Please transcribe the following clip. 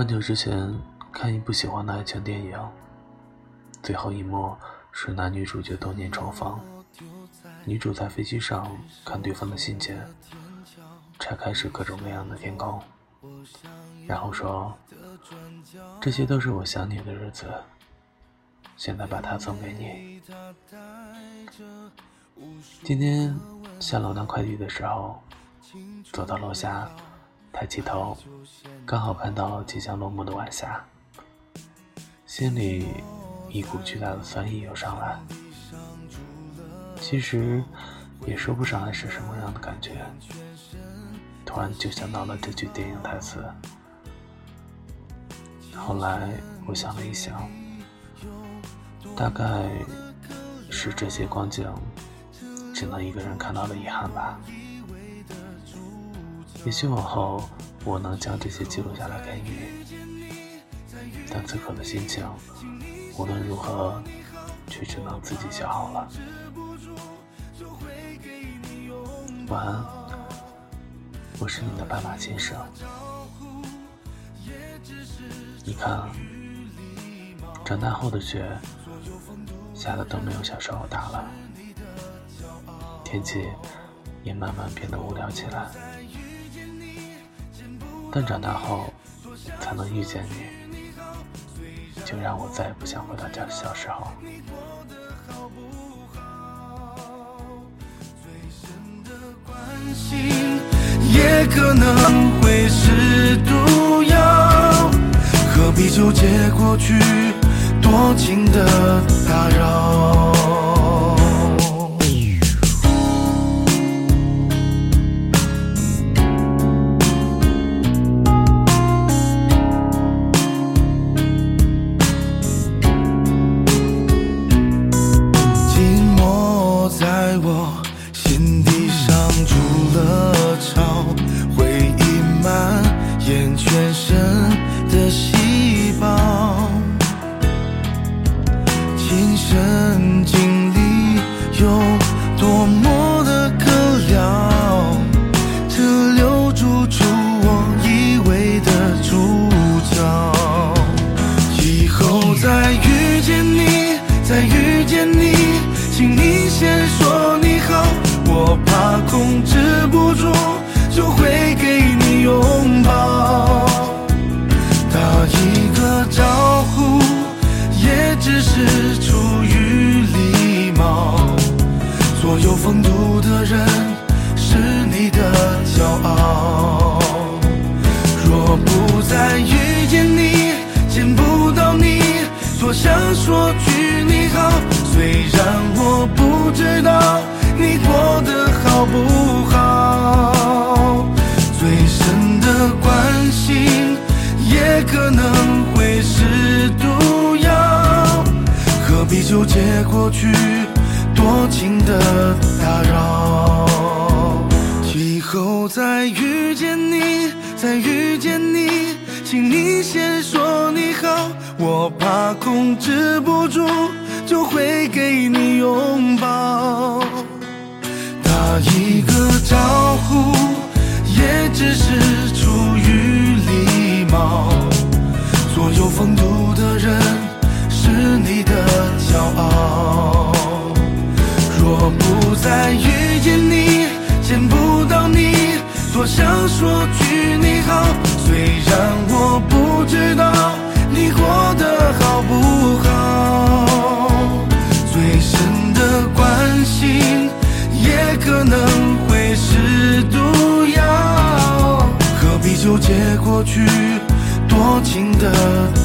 很久之前看一部喜欢的爱情电影，最后一幕是男女主角多年重逢，女主在飞机上看对方的信件，拆开是各种各样的天空，然后说：“这些都是我想你的日子，现在把它送给你。”今天下楼拿快递的时候，走到楼下，抬起头，刚好看到即将落幕的晚霞，心里一股巨大的酸意涌上来。其实也说不上来是什么样的感觉，突然就想到了这句电影台词。后来我想了一想，大概是这些光景。只能一个人看到的遗憾吧。也许往后我能将这些记录下来给你，但此刻的心情无论如何，却只能自己消耗了。晚安，我是你的斑马先生。你看，长大后的雪下的都没有小时候大了。天气也慢慢变得无聊起来，但长大后才能遇见你，就让我再也不想回到家小时候。也可能会是毒药，何必纠结过去多情的打扰？以后再遇见你，再遇见你，请你先说你好，我怕控制不住就会给你拥抱，打一个招呼，也只是初有风度的人是你的骄傲若不再遇见你见不到你多想说句你好虽然我不知道你过得好不好最深的关心也可能会是毒药何必纠结过去再遇见你，再遇见你，请你先说你好。我怕控制不住，就会给你拥抱。想说句你好。虽然我不知道。你过得好不好？最深的关心也可能会是毒药，何必纠结过去多情的？